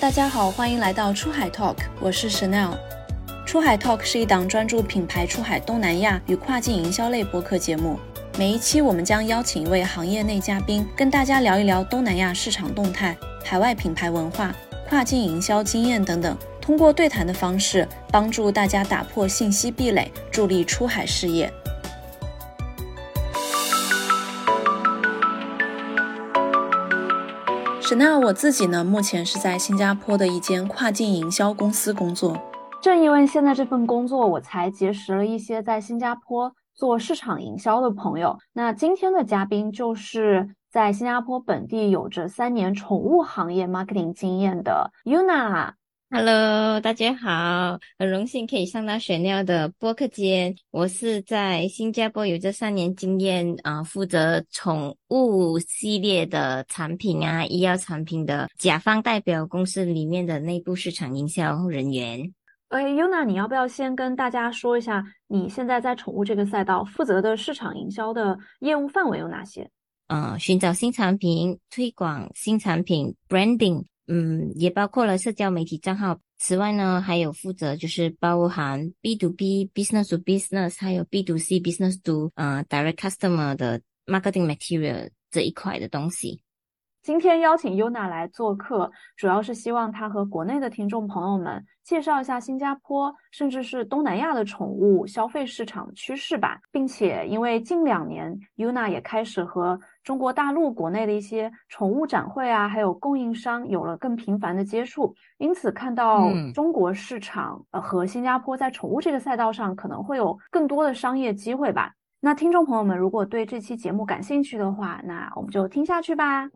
大家好，欢迎来到出海 Talk，我是 Chanel。出海 Talk 是一档专注品牌出海东南亚与跨境营销类播客节目。每一期我们将邀请一位行业内嘉宾，跟大家聊一聊东南亚市场动态、海外品牌文化、跨境营销经验等等。通过对谈的方式，帮助大家打破信息壁垒，助力出海事业。沈娜，我自己呢，目前是在新加坡的一间跨境营销公司工作。正因为现在这份工作，我才结识了一些在新加坡。做市场营销的朋友，那今天的嘉宾就是在新加坡本地有着三年宠物行业 marketing 经验的 Yuna。Hello，大家好，很荣幸可以上到雪料的播客间。我是在新加坡有这三年经验啊，负责宠物系列的产品啊，医药产品的甲方代表公司里面的内部市场营销人员。哎，Yuna，你要不要先跟大家说一下，你现在在宠物这个赛道负责的市场营销的业务范围有哪些？嗯，寻找新产品、推广新产品、branding，嗯，也包括了社交媒体账号。此外呢，还有负责就是包含 B to B business to business，还有 B to C business to 呃 direct customer 的 marketing material 这一块的东西。今天邀请 Yuna 来做客，主要是希望她和国内的听众朋友们介绍一下新加坡，甚至是东南亚的宠物消费市场趋势吧。并且，因为近两年 Yuna 也开始和中国大陆国内的一些宠物展会啊，还有供应商有了更频繁的接触，因此看到中国市场呃和新加坡在宠物这个赛道上可能会有更多的商业机会吧。那听众朋友们，如果对这期节目感兴趣的话，那我们就听下去吧。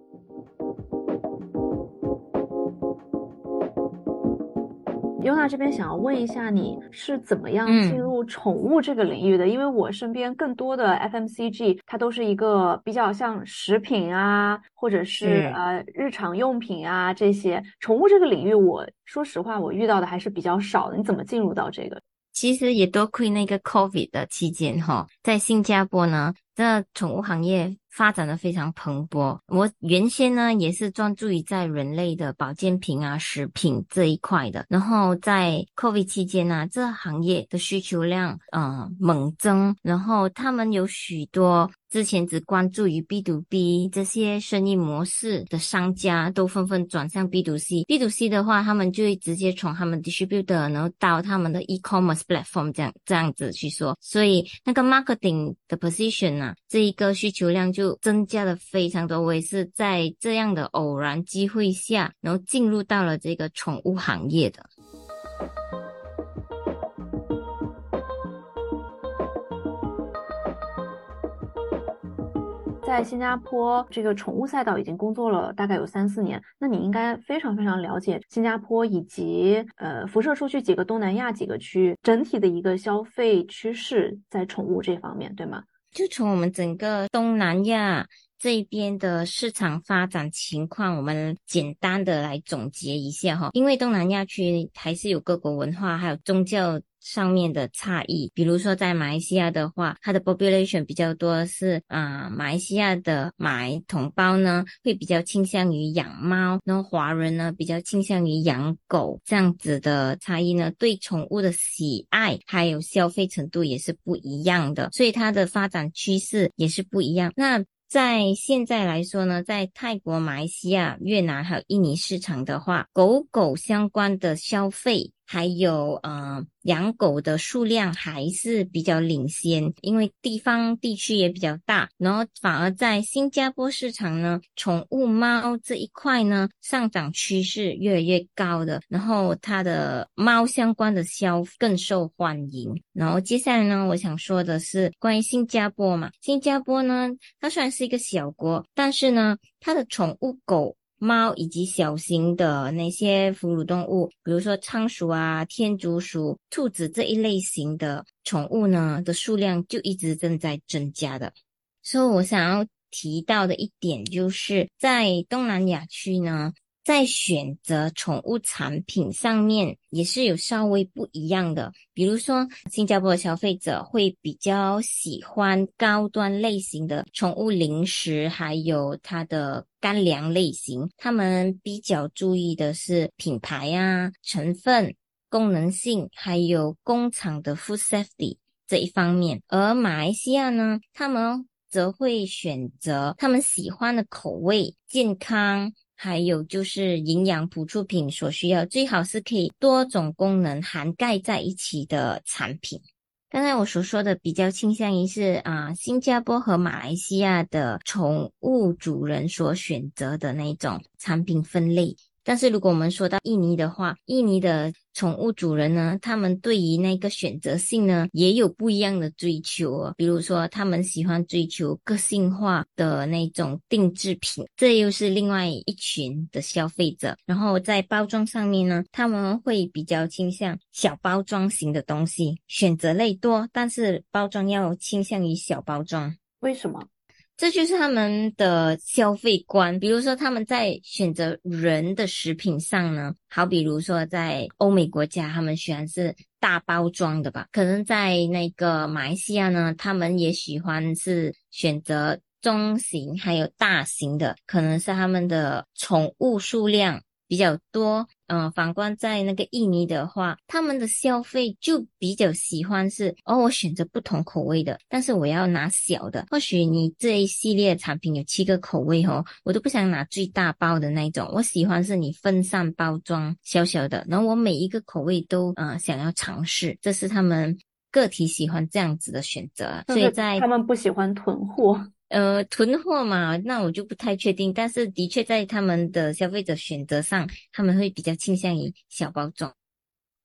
尤娜这边想要问一下，你是怎么样进入宠物这个领域的？因为我身边更多的 FMCG，它都是一个比较像食品啊，或者是呃日常用品啊这些。宠物这个领域，我说实话，我遇到的还是比较少的。你怎么进入到这个？其实也多亏那个 COVID 的期间哈，在新加坡呢，这宠物行业。发展的非常蓬勃。我原先呢也是专注于在人类的保健品啊、食品这一块的。然后在 COVID 期间呢，这行业的需求量呃猛增，然后他们有许多。之前只关注于 B to B 这些生意模式的商家，都纷纷转向 B to C。B to C 的话，他们就会直接从他们 distributor，然后到他们的 e-commerce platform 这样这样子去说。所以那个 marketing 的 position 啊，这一个需求量就增加了非常多。我也是在这样的偶然机会下，然后进入到了这个宠物行业的。在新加坡这个宠物赛道已经工作了大概有三四年，那你应该非常非常了解新加坡以及呃辐射出去几个东南亚几个区域整体的一个消费趋势在宠物这方面，对吗？就从我们整个东南亚这边的市场发展情况，我们简单的来总结一下哈，因为东南亚区还是有各国文化还有宗教。上面的差异，比如说在马来西亚的话，它的 population 比较多是啊，马来西亚的马来同胞呢会比较倾向于养猫，然后华人呢比较倾向于养狗，这样子的差异呢，对宠物的喜爱还有消费程度也是不一样的，所以它的发展趋势也是不一样。那在现在来说呢，在泰国、马来西亚、越南还有印尼市场的话，狗狗相关的消费。还有呃，养狗的数量还是比较领先，因为地方地区也比较大。然后反而在新加坡市场呢，宠物猫这一块呢，上涨趋势越来越高的。然后它的猫相关的销更受欢迎。然后接下来呢，我想说的是关于新加坡嘛，新加坡呢，它虽然是一个小国，但是呢，它的宠物狗。猫以及小型的那些哺乳动物，比如说仓鼠啊、天竺鼠、兔子这一类型的宠物呢，的数量就一直正在增加的。所以我想要提到的一点，就是在东南亚区呢。在选择宠物产品上面也是有稍微不一样的。比如说，新加坡的消费者会比较喜欢高端类型的宠物零食，还有它的干粮类型。他们比较注意的是品牌啊、成分、功能性，还有工厂的 food safety 这一方面。而马来西亚呢，他们则会选择他们喜欢的口味、健康。还有就是营养补助品所需要，最好是可以多种功能涵盖在一起的产品。刚才我所说的比较倾向于是啊，新加坡和马来西亚的宠物主人所选择的那种产品分类。但是如果我们说到印尼的话，印尼的宠物主人呢，他们对于那个选择性呢，也有不一样的追求哦。比如说，他们喜欢追求个性化的那种定制品，这又是另外一群的消费者。然后在包装上面呢，他们会比较倾向小包装型的东西，选择类多，但是包装要倾向于小包装。为什么？这就是他们的消费观，比如说他们在选择人的食品上呢，好比如说在欧美国家，他们喜欢是大包装的吧？可能在那个马来西亚呢，他们也喜欢是选择中型还有大型的，可能是他们的宠物数量。比较多，嗯，反观在那个印尼的话，他们的消费就比较喜欢是，哦，我选择不同口味的，但是我要拿小的。或许你这一系列产品有七个口味哦，我都不想拿最大包的那种，我喜欢是你分散包装小小的，然后我每一个口味都，嗯，想要尝试，这是他们个体喜欢这样子的选择，所以在他们不喜欢囤货。呃，囤货嘛，那我就不太确定。但是的确，在他们的消费者选择上，他们会比较倾向于小包装。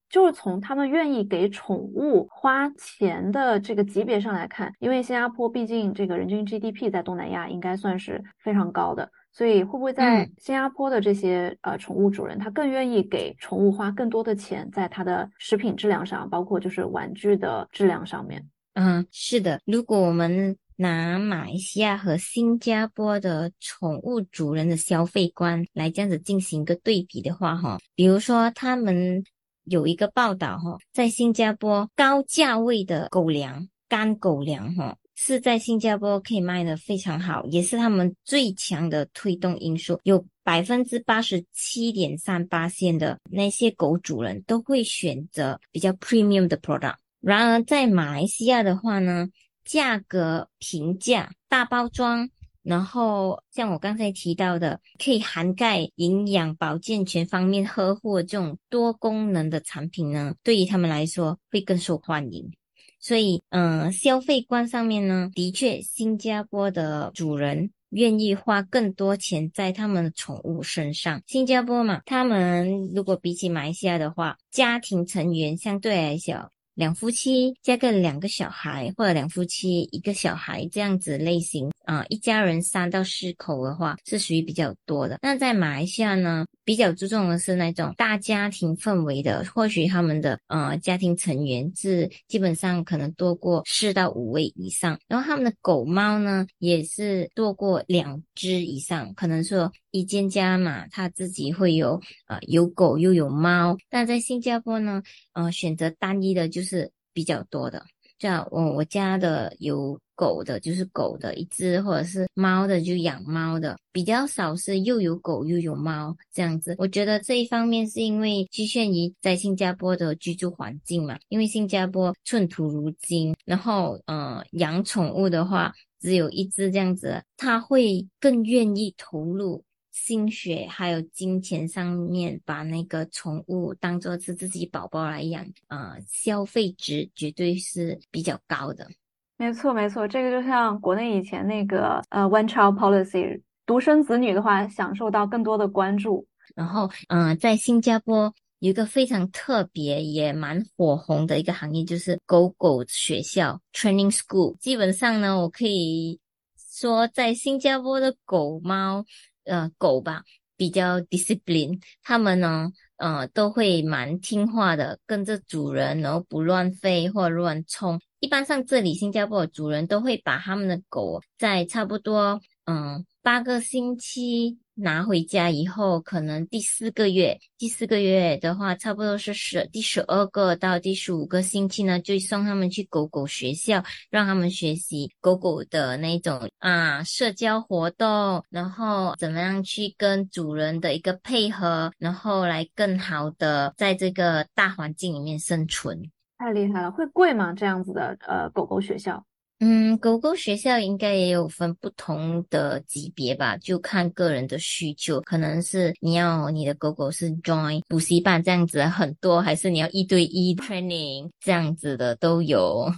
就是从他们愿意给宠物花钱的这个级别上来看，因为新加坡毕竟这个人均 GDP 在东南亚应该算是非常高的，所以会不会在新加坡的这些呃宠物主人，他更愿意给宠物花更多的钱，在它的食品质量上，包括就是玩具的质量上面？嗯，是的，如果我们。拿马来西亚和新加坡的宠物主人的消费观来这样子进行一个对比的话，哈，比如说他们有一个报道，哈，在新加坡高价位的狗粮、干狗粮，哈，是在新加坡可以卖的非常好，也是他们最强的推动因素。有百分之八十七点三八线的那些狗主人都会选择比较 premium 的 product。然而在马来西亚的话呢？价格平价、大包装，然后像我刚才提到的，可以涵盖营养保健全方面呵护这种多功能的产品呢，对于他们来说会更受欢迎。所以，嗯，消费观上面呢，的确，新加坡的主人愿意花更多钱在他们的宠物身上。新加坡嘛，他们如果比起马来西亚的话，家庭成员相对来讲。两夫妻加个两个小孩，或者两夫妻一个小孩这样子类型啊，一家人三到四口的话是属于比较多的。那在马来西亚呢，比较注重的是那种大家庭氛围的，或许他们的呃家庭成员是基本上可能多过四到五位以上，然后他们的狗猫呢也是多过两只以上，可能说一间家嘛，他自己会有呃有狗又有猫，但在新加坡呢，呃选择单一的就。是比较多的，像我我家的有狗的，就是狗的一只，或者是猫的就养猫的，比较少是又有狗又有猫这样子。我觉得这一方面是因为局限于在新加坡的居住环境嘛，因为新加坡寸土如金，然后呃养宠物的话只有一只这样子，他会更愿意投入。心血还有金钱上面，把那个宠物当做是自己宝宝来养，呃，消费值绝对是比较高的。没错，没错，这个就像国内以前那个呃 one child policy，独生子女的话，享受到更多的关注。然后，嗯，在新加坡有一个非常特别也蛮火红的一个行业，就是狗狗学校 training school。基本上呢，我可以说，在新加坡的狗猫。呃，狗吧比较 discipline，他们呢，呃，都会蛮听话的，跟着主人，然后不乱吠或乱冲。一般上这里新加坡的主人都会把他们的狗在差不多嗯八个星期拿回家以后，可能第四个月，第四个月的话，差不多是十第十二个到第十五个星期呢，就送他们去狗狗学校，让他们学习狗狗的那种啊社交活动，然后怎么样去跟主人的一个配合，然后来更好的在这个大环境里面生存。太厉害了，会贵吗？这样子的呃狗狗学校？嗯，狗狗学校应该也有分不同的级别吧，就看个人的需求，可能是你要你的狗狗是 join 补习班这样子很多，还是你要一对一 training 这样子的都有。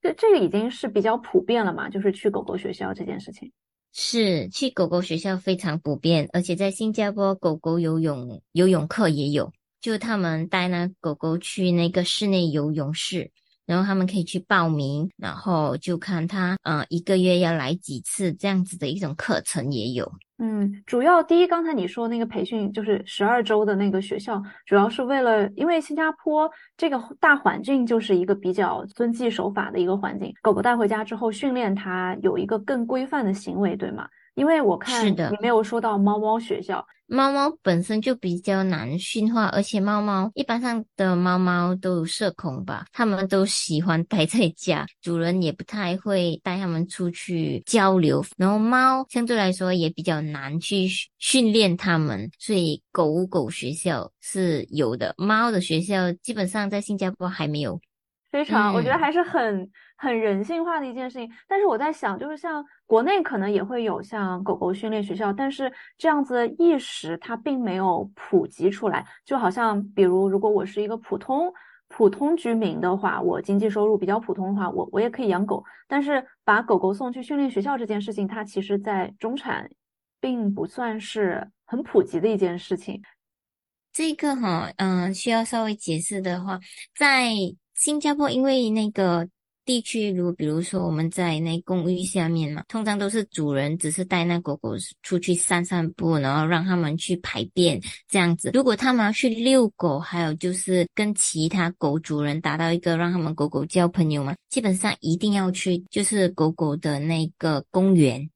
这这个已经是比较普遍了嘛，就是去狗狗学校这件事情。是去狗狗学校非常普遍，而且在新加坡狗狗游泳游泳课也有，就他们带那狗狗去那个室内游泳室。然后他们可以去报名，然后就看他，呃，一个月要来几次这样子的一种课程也有。嗯，主要第一，刚才你说那个培训就是十二周的那个学校，主要是为了，因为新加坡这个大环境就是一个比较遵纪守法的一个环境，狗狗带回家之后训练它有一个更规范的行为，对吗？因为我看你没有说到猫猫学校，猫猫本身就比较难驯化，而且猫猫一般上的猫猫都有社恐吧，它们都喜欢待在家，主人也不太会带它们出去交流，然后猫相对来说也比较难去训练它们，所以狗狗学校是有的，猫的学校基本上在新加坡还没有。非常，我觉得还是很很人性化的一件事情。但是我在想，就是像国内可能也会有像狗狗训练学校，但是这样子的意识它并没有普及出来。就好像，比如如果我是一个普通普通居民的话，我经济收入比较普通的话，我我也可以养狗。但是把狗狗送去训练学校这件事情，它其实在中产并不算是很普及的一件事情。这个哈，嗯，需要稍微解释的话，在。新加坡因为那个地区，如比如说我们在那公寓下面嘛，通常都是主人只是带那狗狗出去散散步，然后让他们去排便这样子。如果他们要去遛狗，还有就是跟其他狗主人达到一个让他们狗狗交朋友嘛，基本上一定要去就是狗狗的那个公园。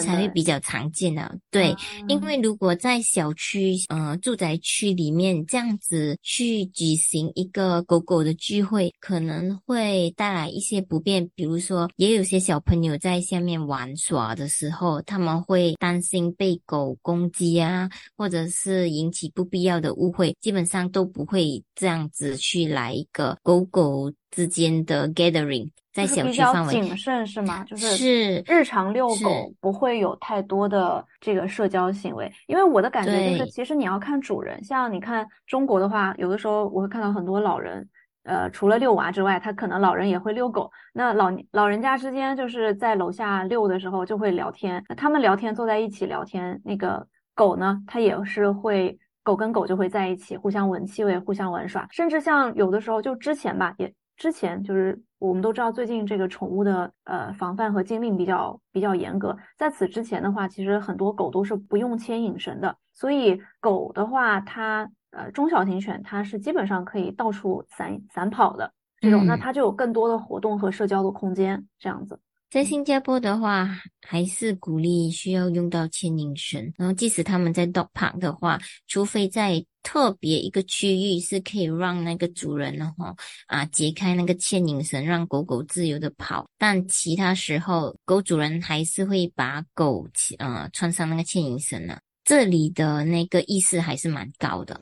才会比较常见的，对，因为如果在小区、呃住宅区里面这样子去举行一个狗狗的聚会，可能会带来一些不便。比如说，也有些小朋友在下面玩耍的时候，他们会担心被狗攻击啊，或者是引起不必要的误会，基本上都不会这样子去来一个狗狗之间的 gathering。在小区范围谨慎是吗？就是是日常遛狗不会有太多的这个社交行为，因为我的感觉就是，其实你要看主人。像你看中国的话，有的时候我会看到很多老人，呃，除了遛娃之外，他可能老人也会遛狗。那老老人家之间就是在楼下遛的时候就会聊天，那他们聊天坐在一起聊天，那个狗呢，它也是会狗跟狗就会在一起互相闻气味，互相玩耍，甚至像有的时候就之前吧，也之前就是。我们都知道，最近这个宠物的呃防范和禁令比较比较严格。在此之前的话，其实很多狗都是不用牵引绳的，所以狗的话，它呃中小型犬它是基本上可以到处散散跑的这种，那它就有更多的活动和社交的空间，这样子。在新加坡的话，还是鼓励需要用到牵引绳。然后，即使他们在 dog park 的话，除非在特别一个区域是可以让那个主人的话啊解开那个牵引绳，让狗狗自由的跑。但其他时候，狗主人还是会把狗呃穿上那个牵引绳呢。这里的那个意识还是蛮高的。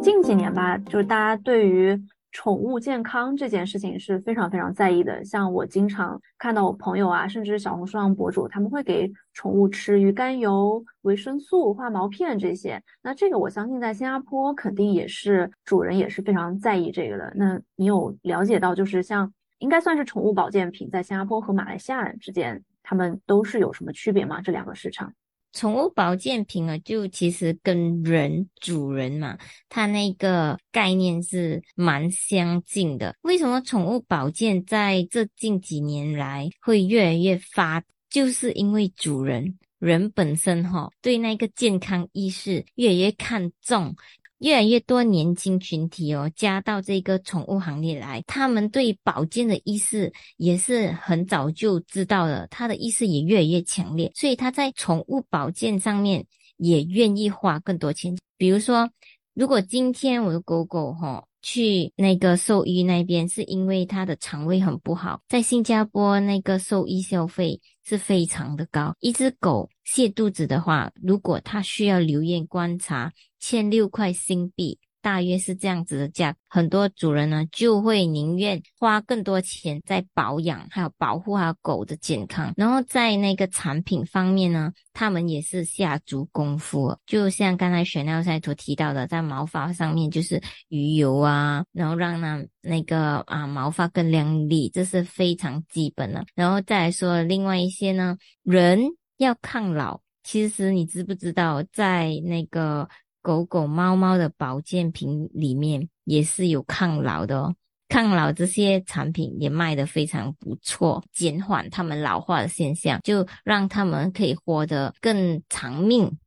近几年吧，就是大家对于。宠物健康这件事情是非常非常在意的。像我经常看到我朋友啊，甚至小红书上博主，他们会给宠物吃鱼肝油、维生素、化毛片这些。那这个我相信在新加坡肯定也是主人也是非常在意这个的。那你有了解到，就是像应该算是宠物保健品，在新加坡和马来西亚之间，他们都是有什么区别吗？这两个市场？宠物保健品啊，就其实跟人主人嘛，它那个概念是蛮相近的。为什么宠物保健在这近几年来会越来越发？就是因为主人人本身哈，对那个健康意识越来越看重。越来越多年轻群体哦加到这个宠物行列来，他们对保健的意识也是很早就知道了，他的意识也越来越强烈，所以他在宠物保健上面也愿意花更多钱。比如说，如果今天我的狗狗哈。去那个兽医那边，是因为它的肠胃很不好。在新加坡，那个兽医消费是非常的高。一只狗泻肚子的话，如果它需要留院观察，欠六块新币。大约是这样子的价，很多主人呢就会宁愿花更多钱在保养，还有保护它狗的健康。然后在那个产品方面呢，他们也是下足功夫。就像刚才选料赛所提到的，在毛发上面就是鱼油啊，然后让那那个啊毛发更亮丽，这是非常基本的。然后再来说另外一些呢，人要抗老，其实你知不知道在那个。狗狗、猫猫的保健品里面也是有抗老的哦，抗老这些产品也卖得非常不错，减缓它们老化的现象，就让它们可以活得更长命。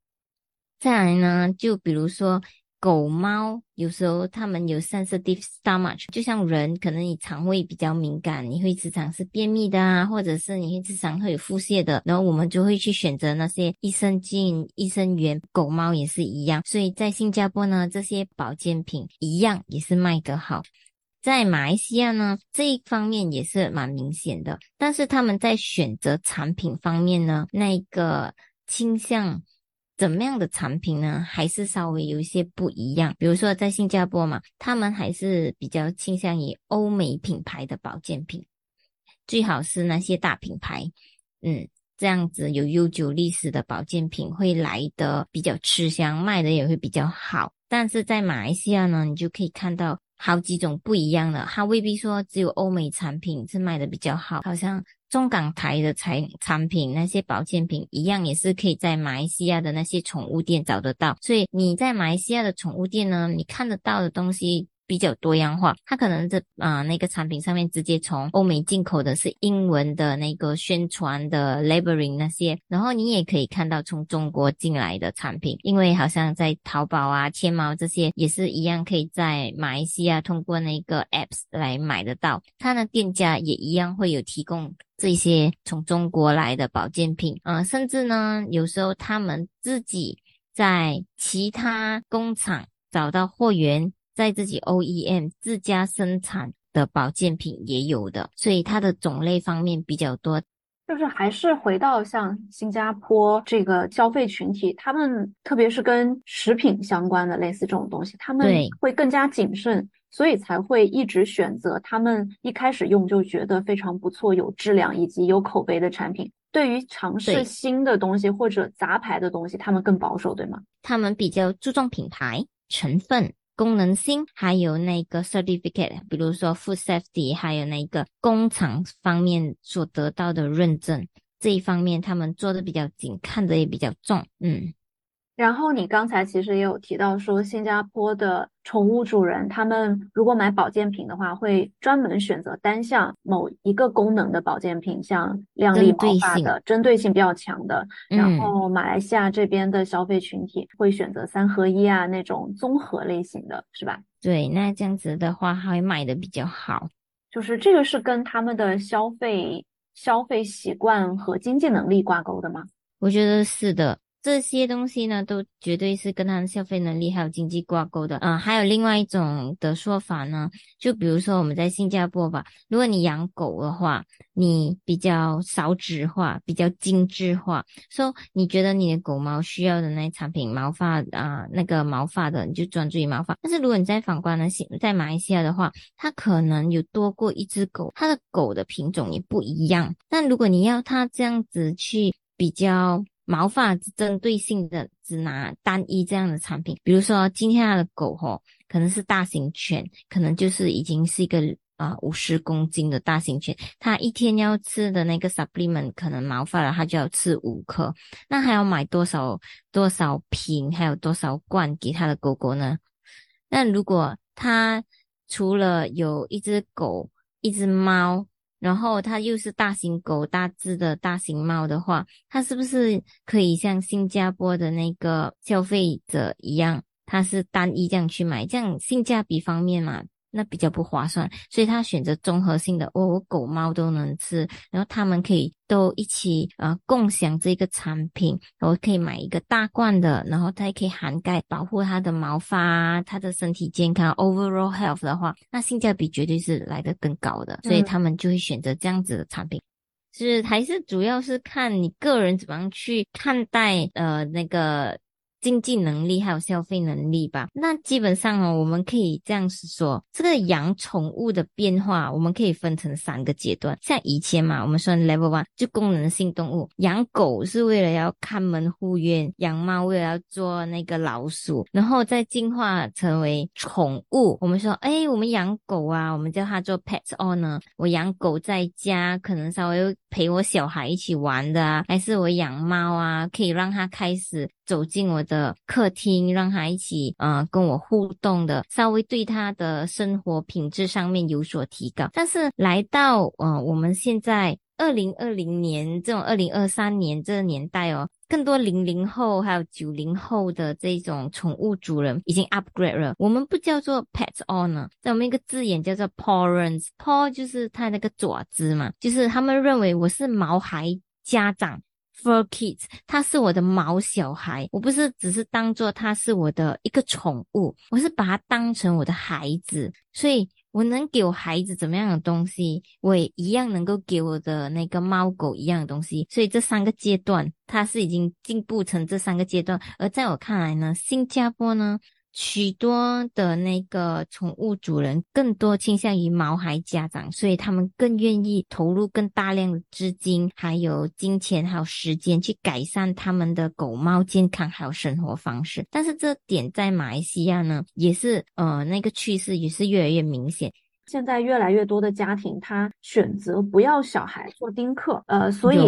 再来呢，就比如说。狗猫有时候它们有 sensitive stomach，就像人，可能你肠胃比较敏感，你会时常是便秘的啊，或者是你会时常会有腹泻的，然后我们就会去选择那些益生菌、益生元。狗猫也是一样，所以在新加坡呢，这些保健品一样也是卖得好。在马来西亚呢，这一方面也是蛮明显的，但是他们在选择产品方面呢，那个倾向。怎么样的产品呢？还是稍微有一些不一样。比如说在新加坡嘛，他们还是比较倾向于欧美品牌的保健品，最好是那些大品牌，嗯，这样子有悠久历史的保健品会来的比较吃香，卖的也会比较好。但是在马来西亚呢，你就可以看到好几种不一样的，它未必说只有欧美产品是卖的比较好，好像。中港台的产产品，那些保健品一样，也是可以在马来西亚的那些宠物店找得到。所以你在马来西亚的宠物店呢，你看得到的东西。比较多样化，它可能这啊那个产品上面直接从欧美进口的是英文的那个宣传的 labeling 那些，然后你也可以看到从中国进来的产品，因为好像在淘宝啊、天猫这些也是一样，可以在马来西亚通过那个 apps 来买得到，它的店家也一样会有提供这些从中国来的保健品，啊，甚至呢有时候他们自己在其他工厂找到货源。在自己 OEM 自家生产的保健品也有的，所以它的种类方面比较多。就是还是回到像新加坡这个消费群体，他们特别是跟食品相关的类似这种东西，他们会更加谨慎，所以才会一直选择他们一开始用就觉得非常不错、有质量以及有口碑的产品。对于尝试新的东西或者杂牌的东西，他们更保守，对吗？他们比较注重品牌成分。功能性，还有那个 certificate，比如说 food safety，还有那个工厂方面所得到的认证，这一方面他们做的比较紧，看的也比较重，嗯。然后你刚才其实也有提到说，新加坡的宠物主人他们如果买保健品的话，会专门选择单项某一个功能的保健品，像亮丽毛发的，针对性比较强的。然后马来西亚这边的消费群体会选择三合一啊那种综合类型的，是吧？对，那这样子的话，会卖的比较好。就是这个是跟他们的消费消费习惯和经济能力挂钩的吗？我觉得是的。这些东西呢，都绝对是跟他的消费能力还有经济挂钩的。嗯，还有另外一种的说法呢，就比如说我们在新加坡吧，如果你养狗的话，你比较少纸化，比较精致化，说你觉得你的狗毛需要的那产品，毛发啊，那个毛发的，你就专注于毛发。但是如果你在反观呢，在马来西亚的话，它可能有多过一只狗，它的狗的品种也不一样。但如果你要它这样子去比较。毛发针对性的只拿单一这样的产品，比如说今天他的狗吼，可能是大型犬，可能就是已经是一个啊五十公斤的大型犬，它一天要吃的那个 supplement 可能毛发了，它就要吃五颗，那还要买多少多少瓶，还有多少罐给他的狗狗呢？那如果他除了有一只狗，一只猫。然后它又是大型狗、大只的大型猫的话，它是不是可以像新加坡的那个消费者一样，它是单一这样去买，这样性价比方面嘛。那比较不划算，所以他选择综合性的，哦，我狗猫都能吃，然后他们可以都一起呃共享这个产品，我可以买一个大罐的，然后它也可以涵盖保护它的毛发、它的身体健康 overall health 的话，那性价比绝对是来得更高的，所以他们就会选择这样子的产品。是还是主要是看你个人怎么样去看待呃那个。经济能力还有消费能力吧，那基本上哦，我们可以这样子说，这个养宠物的变化，我们可以分成三个阶段。像以前嘛，我们说 level one 就功能性动物，养狗是为了要看门护院，养猫为了要做那个老鼠，然后再进化成为宠物。我们说，哎，我们养狗啊，我们叫它做 pet owner。我养狗在家，可能稍微陪我小孩一起玩的啊，还是我养猫啊，可以让它开始。走进我的客厅，让他一起呃跟我互动的，稍微对他的生活品质上面有所提高。但是来到呃我们现在二零二零年这种二零二三年这个年代哦，更多零零后还有九零后的这种宠物主人已经 upgrade 了。我们不叫做 pet owner，在我们一个字眼叫做 parents，paw 就是它那个爪子嘛，就是他们认为我是毛孩家长。For kids，它是我的毛小孩，我不是只是当做它是我的一个宠物，我是把它当成我的孩子，所以我能给我孩子怎么样的东西，我也一样能够给我的那个猫狗一样的东西。所以这三个阶段，它是已经进步成这三个阶段。而在我看来呢，新加坡呢。许多的那个宠物主人更多倾向于毛孩家长，所以他们更愿意投入更大量的资金、还有金钱、还有时间去改善他们的狗猫健康还有生活方式。但是这点在马来西亚呢，也是呃那个趋势也是越来越明显。现在越来越多的家庭他选择不要小孩做丁克，呃，所以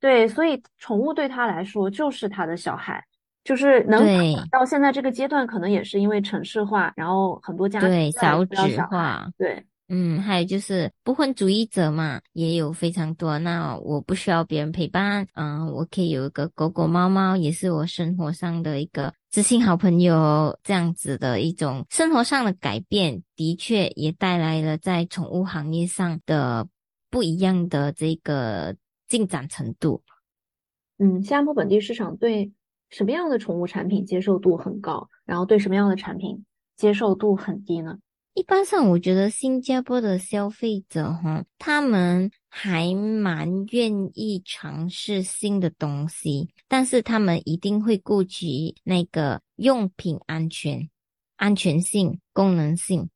对，所以宠物对他来说就是他的小孩。就是能到现在这个阶段，可能也是因为城市化，然后很多家对少子化，对，嗯，还有就是不婚主义者嘛，也有非常多。那我不需要别人陪伴，嗯，我可以有一个狗狗猫猫，也是我生活上的一个知心好朋友，这样子的一种生活上的改变，的确也带来了在宠物行业上的不一样的这个进展程度。嗯，新加坡本地市场对。什么样的宠物产品接受度很高，然后对什么样的产品接受度很低呢？一般上，我觉得新加坡的消费者哈，他们还蛮愿意尝试新的东西，但是他们一定会顾及那个用品安全、安全性、功能性，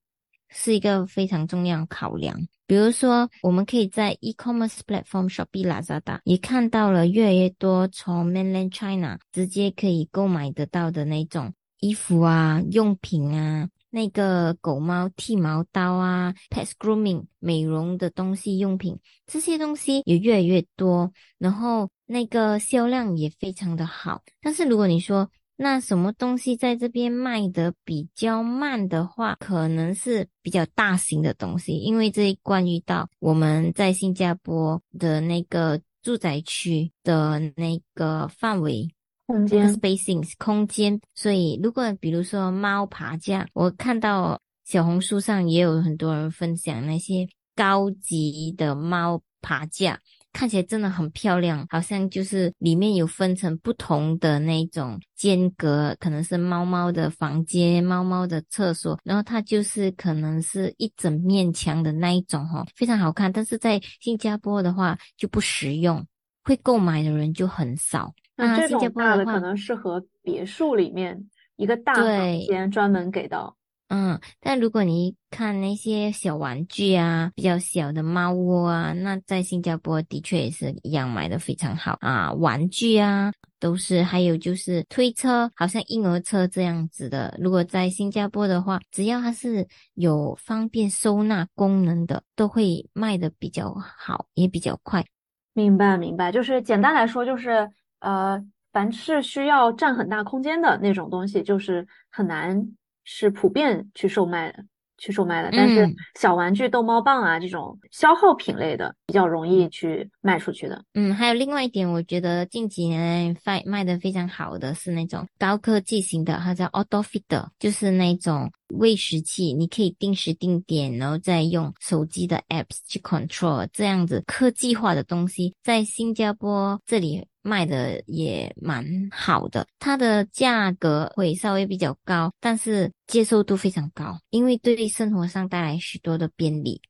是一个非常重要考量。比如说，我们可以在 e-commerce platform Shopee Lazada 也看到了越来越多从 Mainland China 直接可以购买得到的那种衣服啊、用品啊、那个狗猫剃毛刀啊、pet grooming 美容的东西用品，这些东西也越来越多，然后那个销量也非常的好。但是如果你说，那什么东西在这边卖的比较慢的话，可能是比较大型的东西，因为这关于到我们在新加坡的那个住宅区的那个范围空间 spacing 空间，所以如果比如说猫爬架，我看到小红书上也有很多人分享那些高级的猫爬架。看起来真的很漂亮，好像就是里面有分成不同的那种间隔，可能是猫猫的房间、猫猫的厕所，然后它就是可能是一整面墙的那一种哈，非常好看。但是在新加坡的话就不实用，会购买的人就很少。那这种大的可能适合别墅里面一个大房间专门给到。嗯，但如果你看那些小玩具啊，比较小的猫窝啊，那在新加坡的确也是一样买的非常好啊。玩具啊，都是还有就是推车，好像婴儿车这样子的。如果在新加坡的话，只要它是有方便收纳功能的，都会卖的比较好，也比较快。明白，明白，就是简单来说，就是呃，凡是需要占很大空间的那种东西，就是很难。是普遍去售卖的，去售卖的，但是嗯小玩具、逗猫棒啊这种消耗品类的比较容易去卖出去的。嗯，还有另外一点，我觉得近几年卖卖的非常好的是那种高科技型的，它叫 Auto Feeder，就是那种喂食器，你可以定时定点，然后再用手机的 apps 去 control，这样子科技化的东西，在新加坡这里卖的也蛮好的，它的价格会稍微比较高，但是接受度非常高，因为对生活上带来许多的便利。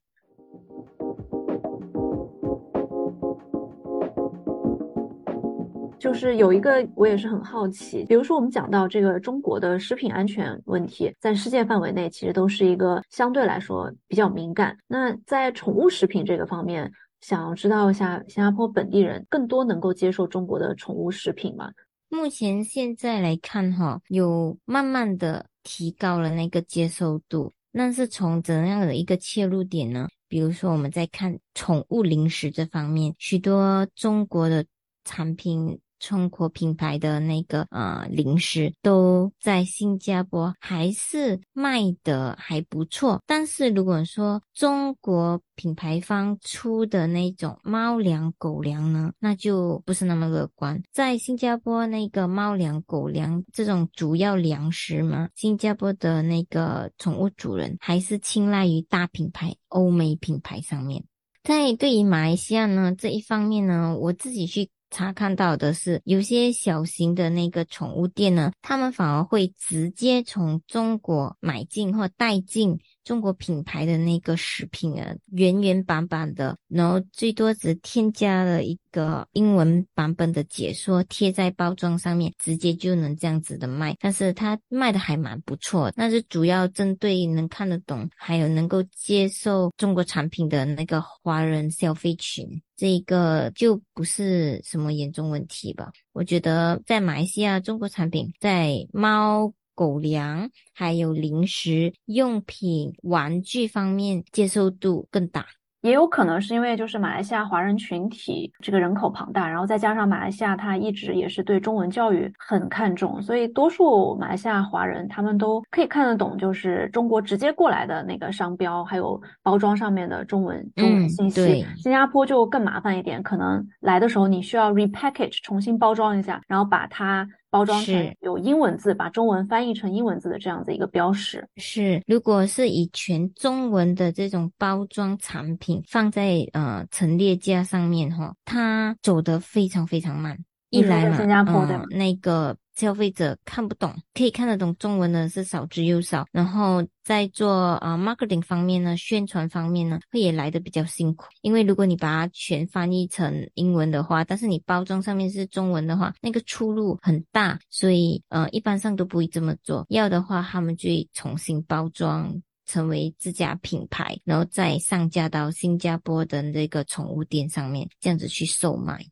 就是有一个我也是很好奇，比如说我们讲到这个中国的食品安全问题，在世界范围内其实都是一个相对来说比较敏感。那在宠物食品这个方面，想要知道一下新加坡本地人更多能够接受中国的宠物食品吗？目前现在来看，哈，有慢慢的提高了那个接受度。那是从怎样的一个切入点呢？比如说，我们在看宠物零食这方面，许多中国的产品。中国品牌的那个呃零食都在新加坡还是卖的还不错，但是如果说中国品牌方出的那种猫粮、狗粮呢，那就不是那么乐观。在新加坡那个猫粮、狗粮这种主要粮食嘛，新加坡的那个宠物主人还是青睐于大品牌、欧美品牌上面。在对于马来西亚呢这一方面呢，我自己去。查看到的是，有些小型的那个宠物店呢，他们反而会直接从中国买进或带进中国品牌的那个食品啊，原原版版的，然后最多只添加了一个英文版本的解说贴在包装上面，直接就能这样子的卖。但是它卖的还蛮不错，那是主要针对能看得懂，还有能够接受中国产品的那个华人消费群。这个就不是什么严重问题吧？我觉得在马来西亚，中国产品在猫、狗粮、还有零食、用品、玩具方面接受度更大。也有可能是因为就是马来西亚华人群体这个人口庞大，然后再加上马来西亚它一直也是对中文教育很看重，所以多数马来西亚华人他们都可以看得懂，就是中国直接过来的那个商标，还有包装上面的中文中文信息。新加坡就更麻烦一点，可能来的时候你需要 repackage 重新包装一下，然后把它。包装成有英文字，把中文翻译成英文字的这样子一个标识。是，如果是以全中文的这种包装产品放在呃陈列架上面哈，它走得非常非常慢。一来嘛，新加坡的、嗯、那个消费者看不懂，可以看得懂中文的是少之又少。然后在做啊、marketing 方面呢，宣传方面呢，会也来的比较辛苦。因为如果你把它全翻译成英文的话，但是你包装上面是中文的话，那个出入很大，所以呃一般上都不会这么做。要的话，他们就会重新包装。成为自家品牌，然后再上架到新加坡的那个宠物店上面，这样子去售卖。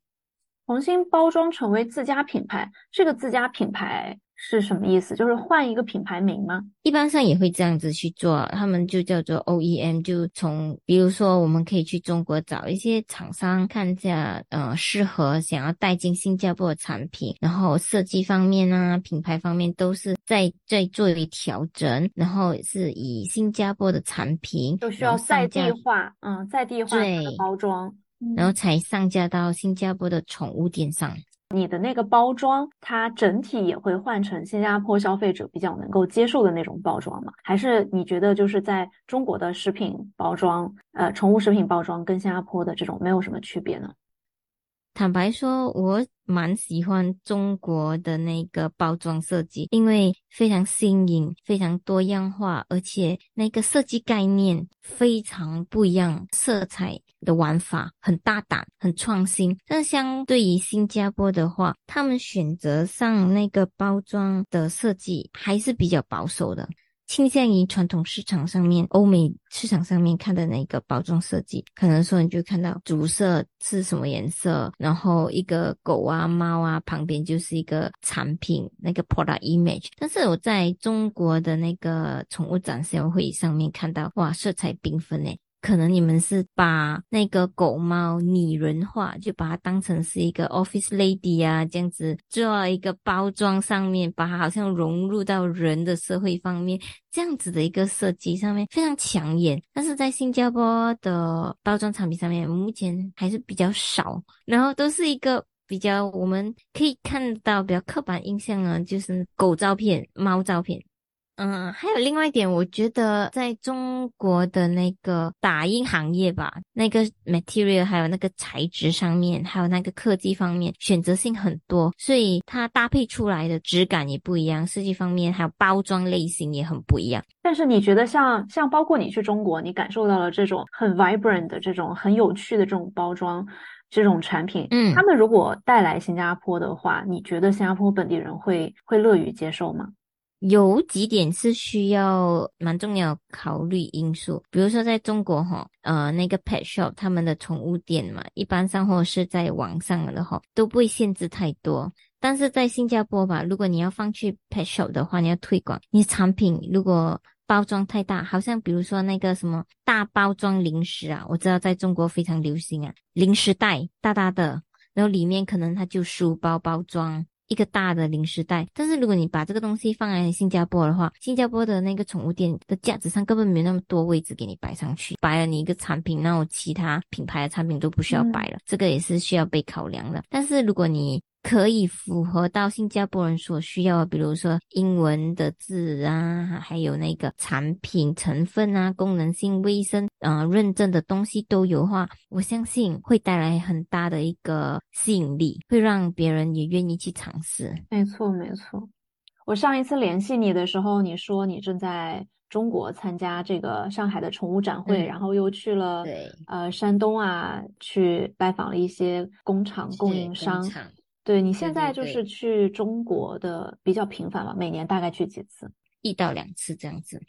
重新包装成为自家品牌，这个自家品牌是什么意思？就是换一个品牌名吗？一般上也会这样子去做，他们就叫做 OEM，就从比如说我们可以去中国找一些厂商看一下，呃，适合想要带进新加坡的产品，然后设计方面啊，品牌方面都是在在做一调整，然后是以新加坡的产品就需要在地化，嗯，在地化的包装。然后才上架到新加坡的宠物店上。你的那个包装，它整体也会换成新加坡消费者比较能够接受的那种包装吗？还是你觉得就是在中国的食品包装，呃，宠物食品包装跟新加坡的这种没有什么区别呢？坦白说，我蛮喜欢中国的那个包装设计，因为非常新颖、非常多样化，而且那个设计概念非常不一样，色彩的玩法很大胆、很创新。但相对于新加坡的话，他们选择上那个包装的设计还是比较保守的。倾向于传统市场上面、欧美市场上面看的那个包装设计，可能说你就看到主色是什么颜色，然后一个狗啊、猫啊旁边就是一个产品那个 product image。但是我在中国的那个宠物展销会上面看到，哇，色彩缤纷诶，可能你们是把那个狗猫拟人化，就把它当成是一个 office lady 啊，这样子做一个包装上面，把它好像融入到人的社会方面，这样子的一个设计上面非常抢眼。但是在新加坡的包装产品上面，目前还是比较少，然后都是一个。比较我们可以看到比较刻板印象呢，就是狗照片、猫照片。嗯，还有另外一点，我觉得在中国的那个打印行业吧，那个 material 还有那个材质上面，还有那个科技方面，选择性很多，所以它搭配出来的质感也不一样，设计方面还有包装类型也很不一样。但是你觉得像像包括你去中国，你感受到了这种很 vibrant 的这种很有趣的这种包装。这种产品，嗯，他们如果带来新加坡的话，你觉得新加坡本地人会会乐于接受吗？有几点是需要蛮重要考虑因素，比如说在中国哈，呃，那个 pet shop 他们的宠物店嘛，一般上或是在网上的话，都不会限制太多。但是在新加坡吧，如果你要放去 pet shop 的话，你要推广你产品，如果包装太大，好像比如说那个什么大包装零食啊，我知道在中国非常流行啊，零食袋大大的，然后里面可能它就书包包装一个大的零食袋。但是如果你把这个东西放在新加坡的话，新加坡的那个宠物店的架子上根本没有那么多位置给你摆上去，摆了你一个产品，那我其他品牌的产品都不需要摆了，这个也是需要被考量的。但是如果你可以符合到新加坡人所需要的，比如说英文的字啊，还有那个产品成分啊、功能性、卫生啊认证的东西都有话，我相信会带来很大的一个吸引力，会让别人也愿意去尝试。没错，没错。我上一次联系你的时候，你说你正在中国参加这个上海的宠物展会，然后又去了呃山东啊，去拜访了一些工厂供应商。对你现在就是去中国的比较频繁了，每年大概去几次？一到两次这样子。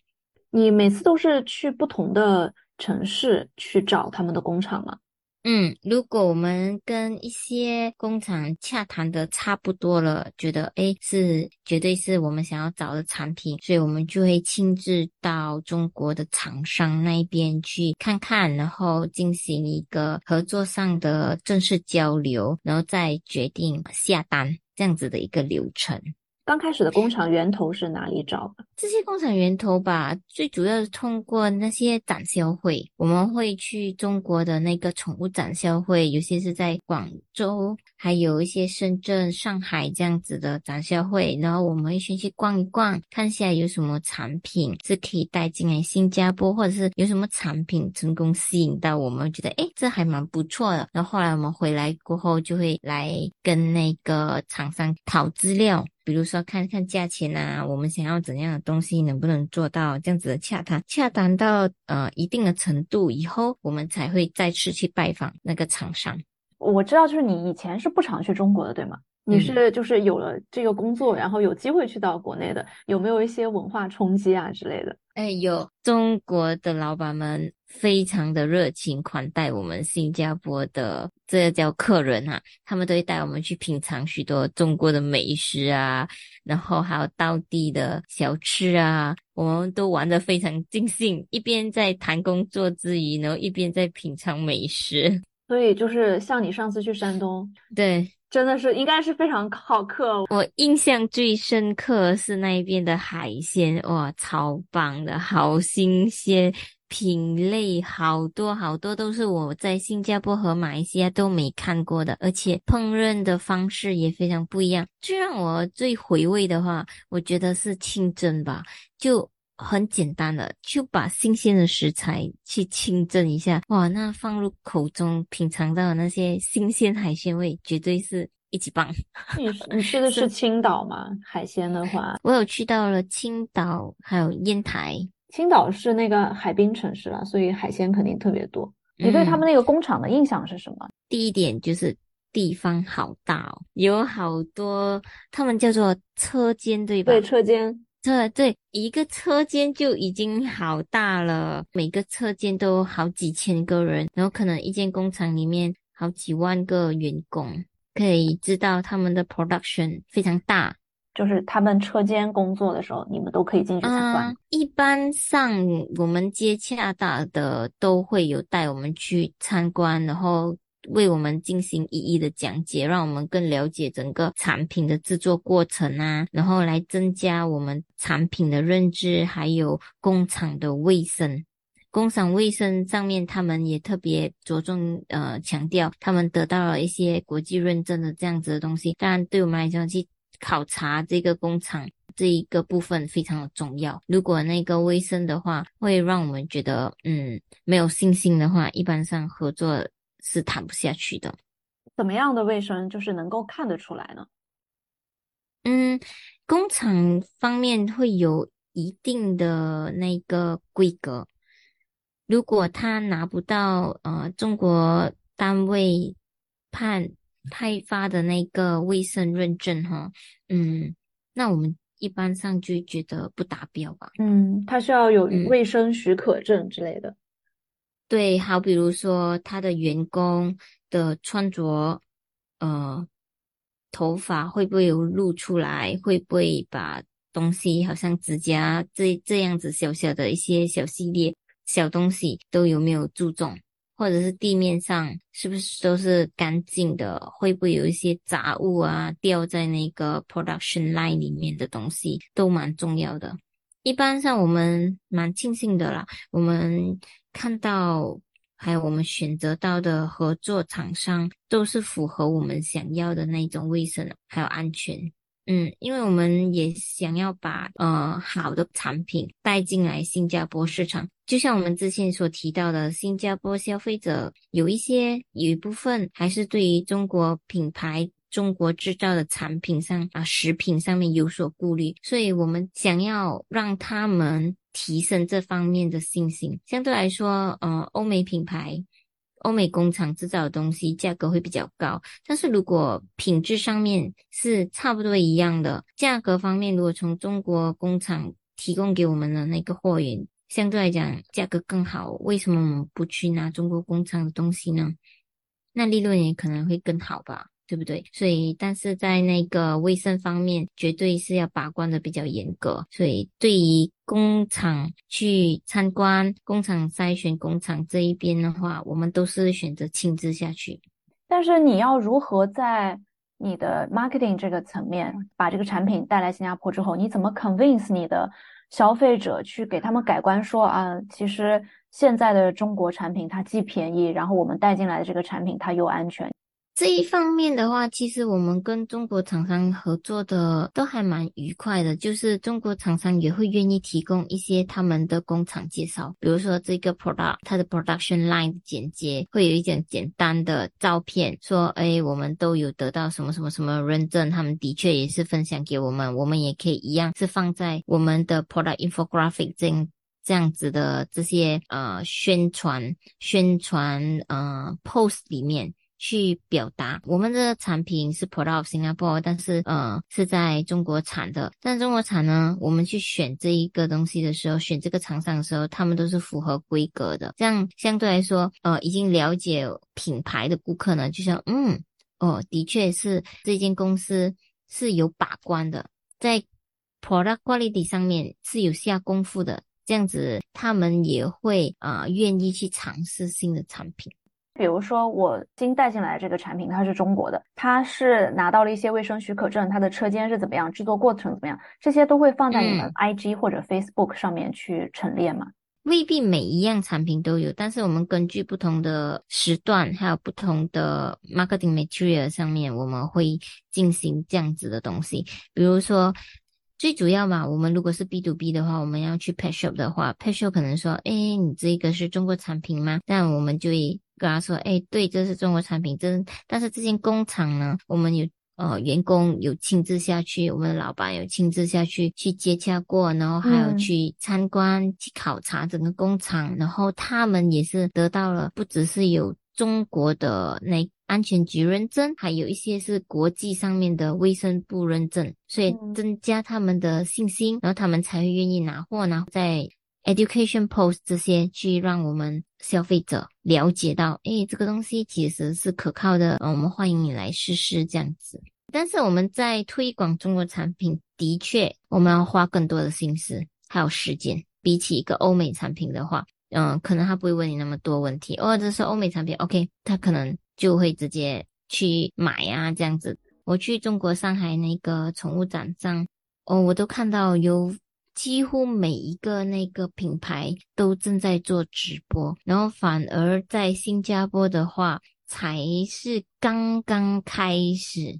你每次都是去不同的城市去找他们的工厂吗？嗯，如果我们跟一些工厂洽谈的差不多了，觉得诶是绝对是我们想要找的产品，所以我们就会亲自到中国的厂商那一边去看看，然后进行一个合作上的正式交流，然后再决定下单这样子的一个流程。刚开始的工厂源头是哪里找的？这些工厂源头吧，最主要是通过那些展销会，我们会去中国的那个宠物展销会，有些是在广州，还有一些深圳、上海这样子的展销会，然后我们会先去逛一逛，看一下有什么产品是可以带进来新加坡，或者是有什么产品成功吸引到我们，觉得诶这还蛮不错的。然后后来我们回来过后，就会来跟那个厂商讨资料。比如说看看价钱啊，我们想要怎样的东西能不能做到这样子的洽谈，洽谈到呃一定的程度以后，我们才会再次去拜访那个厂商。我知道，就是你以前是不常去中国的，对吗？你是就是有了这个工作，然后有机会去到国内的，有没有一些文化冲击啊之类的？哎，有中国的老板们非常的热情款待我们新加坡的这叫客人啊，他们都会带我们去品尝许多中国的美食啊，然后还有当地的小吃啊，我们都玩得非常尽兴，一边在谈工作之余，然后一边在品尝美食。所以就是像你上次去山东，对。真的是应该是非常好客。我印象最深刻是那一边的海鲜，哇，超棒的，好新鲜，品类好多好多，都是我在新加坡和马来西亚都没看过的，而且烹饪的方式也非常不一样。最让我最回味的话，我觉得是清蒸吧，就。很简单的，就把新鲜的食材去清蒸一下，哇，那放入口中品尝到的那些新鲜海鲜味，绝对是一级棒。你你去 的是青岛吗？海鲜的话，我有去到了青岛，还有烟台。青岛是那个海滨城市了，所以海鲜肯定特别多。你对他们那个工厂的印象是什么？第一点就是地方好大哦，有好多，他们叫做车间，对吧？对，车间。对对，一个车间就已经好大了，每个车间都好几千个人，然后可能一间工厂里面好几万个员工，可以知道他们的 production 非常大，就是他们车间工作的时候，你们都可以进去参观。一般上我们接洽到的都会有带我们去参观，然后为我们进行一一的讲解，让我们更了解整个产品的制作过程啊，然后来增加我们产品的认知，还有工厂的卫生。工厂卫生上面，他们也特别着重呃强调，他们得到了一些国际认证的这样子的东西。当然，对我们来讲，去考察这个工厂这一个部分非常的重要。如果那个卫生的话，会让我们觉得嗯没有信心的话，一般上合作是谈不下去的。怎么样的卫生就是能够看得出来呢？嗯，工厂方面会有一定的那个规格。如果他拿不到呃中国单位判派发的那个卫生认证哈，嗯，那我们一般上就觉得不达标吧。嗯，他需要有卫生许可证之类的。对，好，比如说他的员工的穿着，呃，头发会不会有露出来？会不会把东西好像指甲这这样子小小的一些小系列？小东西都有没有注重，或者是地面上是不是都是干净的？会不会有一些杂物啊掉在那个 production line 里面的东西都蛮重要的。一般上我们蛮庆幸的啦，我们看到还有我们选择到的合作厂商都是符合我们想要的那种卫生还有安全。嗯，因为我们也想要把呃好的产品带进来新加坡市场，就像我们之前所提到的，新加坡消费者有一些有一部分还是对于中国品牌、中国制造的产品上啊食品上面有所顾虑，所以我们想要让他们提升这方面的信心。相对来说，呃，欧美品牌。欧美工厂制造的东西价格会比较高，但是如果品质上面是差不多一样的，价格方面如果从中国工厂提供给我们的那个货源相对来讲价格更好，为什么我们不去拿中国工厂的东西呢？那利润也可能会更好吧。对不对？所以，但是在那个卫生方面，绝对是要把关的比较严格。所以，对于工厂去参观、工厂筛选工厂这一边的话，我们都是选择亲自下去。但是，你要如何在你的 marketing 这个层面把这个产品带来新加坡之后，你怎么 convince 你的消费者去给他们改观？说啊，其实现在的中国产品它既便宜，然后我们带进来的这个产品它又安全。这一方面的话，其实我们跟中国厂商合作的都还蛮愉快的，就是中国厂商也会愿意提供一些他们的工厂介绍，比如说这个 product 它的 production line 简介，会有一点简单的照片，说哎，我们都有得到什么什么什么认证，他们的确也是分享给我们，我们也可以一样是放在我们的 product infographic 这样这样子的这些呃宣传宣传呃 post 里面。去表达我们的产品是 product Singapore，但是呃是在中国产的。但中国产呢，我们去选这一个东西的时候，选这个厂商的时候，他们都是符合规格的。这样相对来说，呃，已经了解品牌的顾客呢，就像嗯哦，的确是这间公司是有把关的，在 product quality 上面是有下功夫的。这样子，他们也会啊愿意去尝试新的产品。比如说，我新带进来的这个产品，它是中国的，它是拿到了一些卫生许可证，它的车间是怎么样，制作过程怎么样，这些都会放在你们 IG 或者 Facebook 上面去陈列嘛？未必每一样产品都有，但是我们根据不同的时段，还有不同的 marketing material 上面，我们会进行这样子的东西。比如说，最主要嘛，我们如果是 B to B 的话，我们要去 pet shop 的话，pet shop 可能说，哎，你这个是中国产品吗？但我们就会。跟他说：“哎，对，这是中国产品，真但是这间工厂呢，我们有呃员工有亲自下去，我们的老板有亲自下去去接洽过，然后还有去参观、去考察整个工厂，然后他们也是得到了不只是有中国的那安全局认证，还有一些是国际上面的卫生部认证，所以增加他们的信心，然后他们才会愿意拿货，然后在。” Education post 这些去让我们消费者了解到，哎，这个东西其实是可靠的，我们欢迎你来试试这样子。但是我们在推广中国产品，的确我们要花更多的心思还有时间，比起一个欧美产品的话，嗯，可能他不会问你那么多问题，或者是欧美产品，OK，他可能就会直接去买啊这样子。我去中国上海那个宠物展上，哦，我都看到有几乎每一个那个品牌都正在做直播，然后反而在新加坡的话，才是刚刚开始，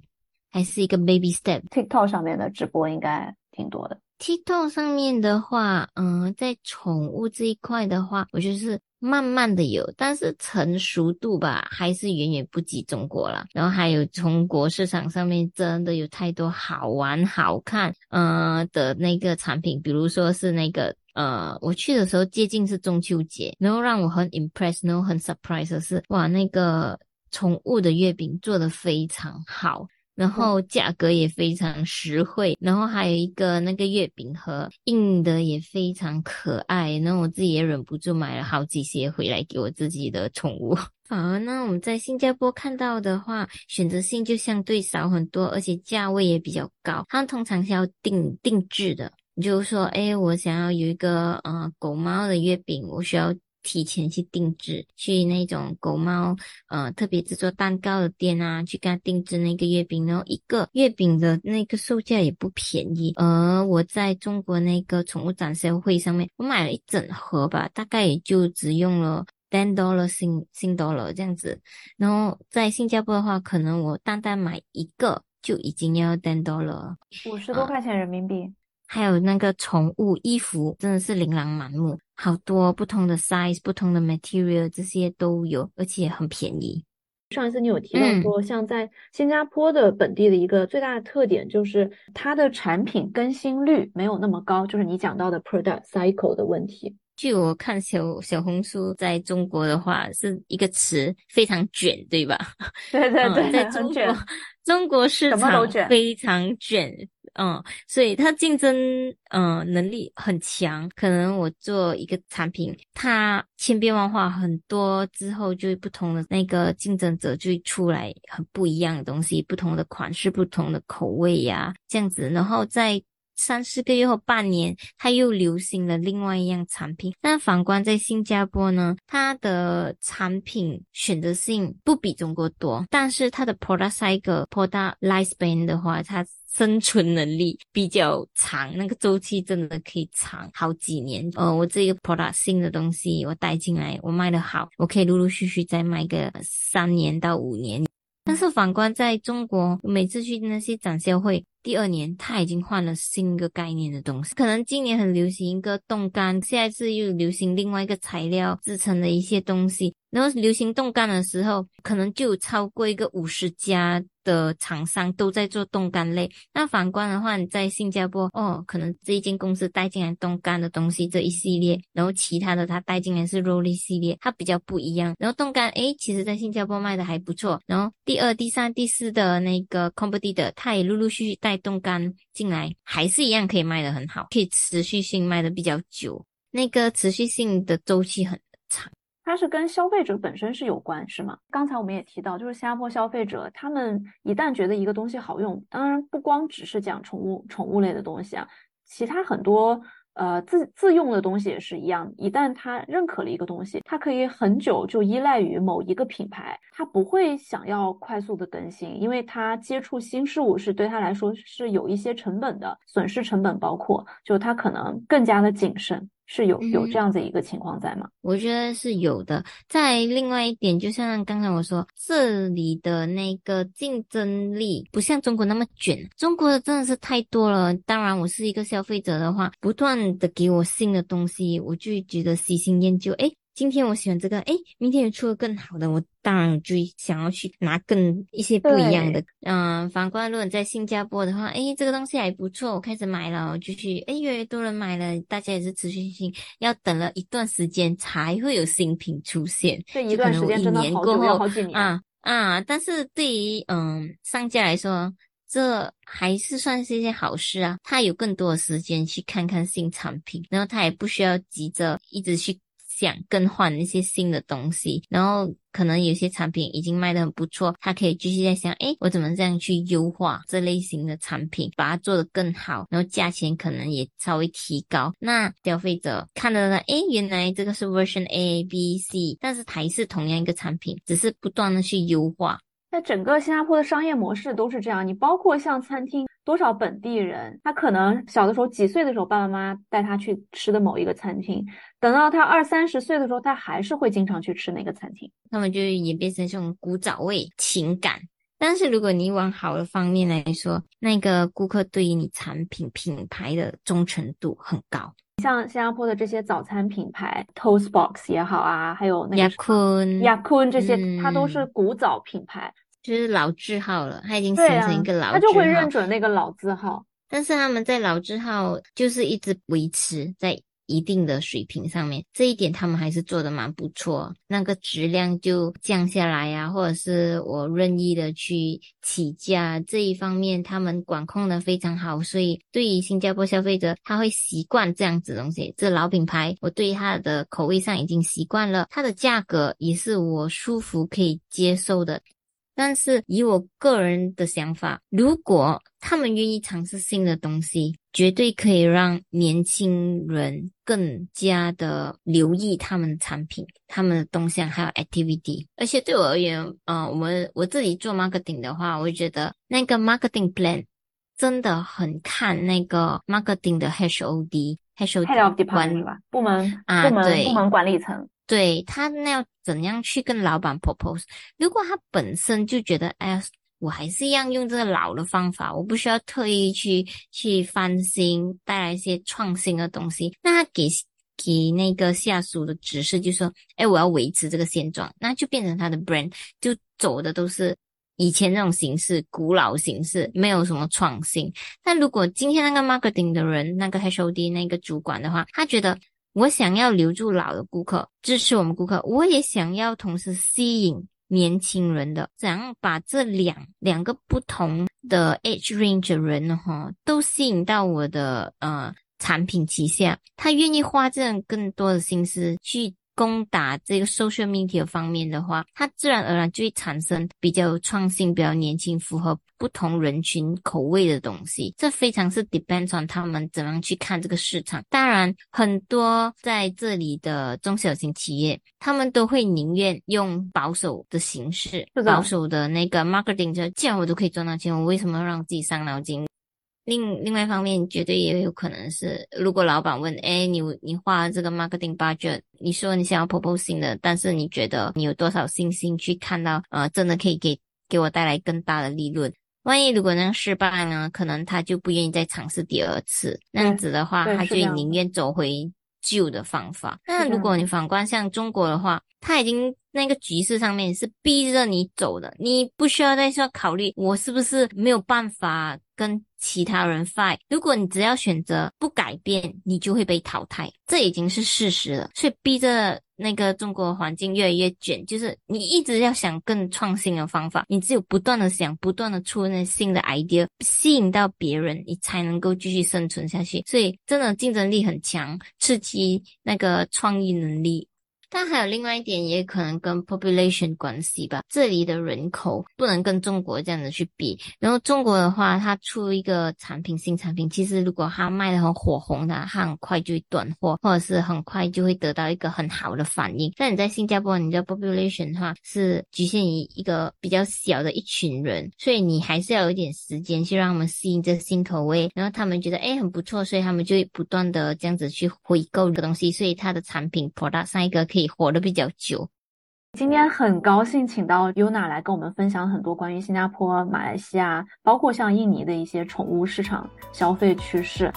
还是一个 baby step。TikTok 上面的直播应该挺多的。TikTok 上面的话，嗯，在宠物这一块的话，我就是。慢慢的有，但是成熟度吧，还是远远不及中国了。然后还有中国市场上面真的有太多好玩、好看，呃的那个产品，比如说是那个，呃，我去的时候接近是中秋节，然后让我很 impress，然后很 surprise 的是，哇，那个宠物的月饼做的非常好。然后价格也非常实惠，然后还有一个那个月饼盒印的也非常可爱，然后我自己也忍不住买了好几些回来给我自己的宠物。反而呢，我们在新加坡看到的话，选择性就相对少很多，而且价位也比较高。它通常是要定定制的，就是说，哎，我想要有一个呃狗猫的月饼，我需要。提前去定制，去那种狗猫呃特别制作蛋糕的店啊，去给他定制那个月饼，然后一个月饼的那个售价也不便宜。而我在中国那个宠物展销会上面，我买了一整盒吧，大概也就只用了 ten dollar 新新 dollar 这样子。然后在新加坡的话，可能我单单买一个就已经要 ten dollar，五十多块钱人民币。还有那个宠物衣服，真的是琳琅满目，好多不同的 size、不同的 material，这些都有，而且很便宜。上一次你有提到说，像在新加坡的本地的一个最大的特点，就是它的产品更新率没有那么高，就是你讲到的 product cycle 的问题。据我看小小红书，在中国的话是一个词，非常卷，对吧？对对对，在中国，中国市场非常卷。嗯，所以它竞争嗯能力很强。可能我做一个产品，它千变万化很多之后，就不同的那个竞争者就会出来很不一样的东西，不同的款式、不同的口味呀，这样子。然后在三四个月后、半年，它又流行了另外一样产品。但反观在新加坡呢，它的产品选择性不比中国多，但是它的 product cycle、product lifespan 的话，它生存能力比较长，那个周期真的可以长好几年。呃，我这个 product 新的东西我带进来，我卖的好，我可以陆陆续续再卖个三年到五年。但是反观在中国，每次去那些展销会，第二年他已经换了新一个概念的东西。可能今年很流行一个冻干，下一次又流行另外一个材料制成的一些东西。然后流行冻干的时候，可能就超过一个五十家。的厂商都在做冻干类，那反观的话，你在新加坡哦，可能这一间公司带进来冻干的东西这一系列，然后其他的它带进来是肉类系列，它比较不一样。然后冻干，诶，其实在新加坡卖的还不错。然后第二、第三、第四的那个 competitor，它也陆陆续续带冻干进来，还是一样可以卖的很好，可以持续性卖的比较久，那个持续性的周期很长。它是跟消费者本身是有关，是吗？刚才我们也提到，就是新加坡消费者，他们一旦觉得一个东西好用，当然不光只是讲宠物宠物类的东西啊，其他很多呃自自用的东西也是一样。一旦他认可了一个东西，他可以很久就依赖于某一个品牌，他不会想要快速的更新，因为他接触新事物是对他来说是有一些成本的，损失成本包括，就他可能更加的谨慎。是有有这样子一个情况在吗？我觉得是有的。在另外一点，就像刚才我说，这里的那个竞争力不像中国那么卷，中国的真的是太多了。当然，我是一个消费者的话，不断的给我新的东西，我就觉得喜新厌旧。诶，今天我喜欢这个，哎，明天又出了更好的，我当然就想要去拿更一些不一样的。嗯，反观如果在新加坡的话，哎，这个东西还不错，我开始买了，我就去，诶，越来越多人买了，大家也是持续性要等了一段时间才会有新品出现。这一段时间真的好久，好几年啊啊！但是对于嗯商家来说，这还是算是一件好事啊，他有更多的时间去看看新产品，然后他也不需要急着一直去。想更换一些新的东西，然后可能有些产品已经卖得很不错，他可以继续在想，哎，我怎么这样去优化这类型的产品，把它做得更好，然后价钱可能也稍微提高。那消费者看到了，哎，原来这个是 version A、B、C，但是还是同样一个产品，只是不断的去优化。在整个新加坡的商业模式都是这样，你包括像餐厅，多少本地人，他可能小的时候几岁的时候，爸爸妈妈带他去吃的某一个餐厅，等到他二三十岁的时候，他还是会经常去吃那个餐厅，他们就演变成这种古早味情感。但是如果你往好的方面来说，那个顾客对于你产品品牌的忠诚度很高。像新加坡的这些早餐品牌，Toast Box 也好啊，还有那个雅坤、雅坤这些，它都是古早品牌。就是老字号了，它已经形成一个老字号，他就会认准那个老字号。但是他们在老字号就是一直维持在一定的水平上面，这一点他们还是做的蛮不错。那个质量就降下来呀，或者是我任意的去起价这一方面，他们管控的非常好。所以对于新加坡消费者，他会习惯这样子东西。这老品牌，我对它的口味上已经习惯了，它的价格也是我舒服可以接受的。但是以我个人的想法，如果他们愿意尝试新的东西，绝对可以让年轻人更加的留意他们的产品、他们的动向还有 activity。而且对我而言，呃，我们我自己做 marketing 的话，我觉得那个 marketing plan 真的很看那个 marketing 的 HOD，HOD 管理吧，部门啊，对，部门管理层。对他那要怎样去跟老板 propose？如果他本身就觉得，哎呀，我还是一样用这个老的方法，我不需要特意去去翻新，带来一些创新的东西，那他给给那个下属的指示就说，哎，我要维持这个现状，那就变成他的 brand 就走的都是以前那种形式，古老形式，没有什么创新。但如果今天那个 marketing 的人，那个 HOD 那个主管的话，他觉得。我想要留住老的顾客，支持我们顾客。我也想要同时吸引年轻人的，怎样把这两两个不同的 age range 人哈，都吸引到我的呃产品旗下。他愿意花这样更多的心思去。攻打这个 social media 方面的话，它自然而然就会产生比较有创新、比较年轻、符合不同人群口味的东西。这非常是 depends on 他们怎样去看这个市场。当然，很多在这里的中小型企业，他们都会宁愿用保守的形式、保守的那个 marketing。就既然我都可以赚到钱，我为什么要让自己伤脑筋？另另外一方面，绝对也有可能是，如果老板问，哎，你你花这个 marketing budget，你说你想要 proposing 的，但是你觉得你有多少信心去看到，呃，真的可以给给我带来更大的利润？万一如果那样失败呢？可能他就不愿意再尝试第二次。那样子的话，他就宁愿走回旧的方法。那如果你反观像中国的话，他已经那个局势上面是逼着你走的，你不需要再说考虑我是不是没有办法跟。其他人 fight，如果你只要选择不改变，你就会被淘汰，这已经是事实了。所以逼着那个中国环境越来越卷，就是你一直要想更创新的方法，你只有不断的想，不断的出那新的 idea，吸引到别人，你才能够继续生存下去。所以真的竞争力很强，刺激那个创意能力。但还有另外一点，也可能跟 population 关系吧。这里的人口不能跟中国这样子去比。然后中国的话，它出一个产品新产品，其实如果它卖的很火红的，它很快就会断货，或者是很快就会得到一个很好的反应。但你在新加坡，你的 population 的话是局限于一个比较小的一群人，所以你还是要有一点时间去让他们适应这新口味。然后他们觉得哎很不错，所以他们就会不断的这样子去回购这个东西，所以它的产品 product 上一个可以以。活得比较久。今天很高兴请到 Yuna 来跟我们分享很多关于新加坡、马来西亚，包括像印尼的一些宠物市场消费趋势。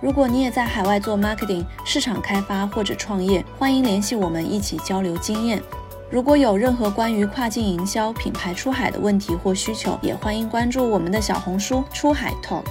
如果你也在海外做 marketing、市场开发或者创业，欢迎联系我们一起交流经验。如果有任何关于跨境营销、品牌出海的问题或需求，也欢迎关注我们的小红书“出海 Talk”。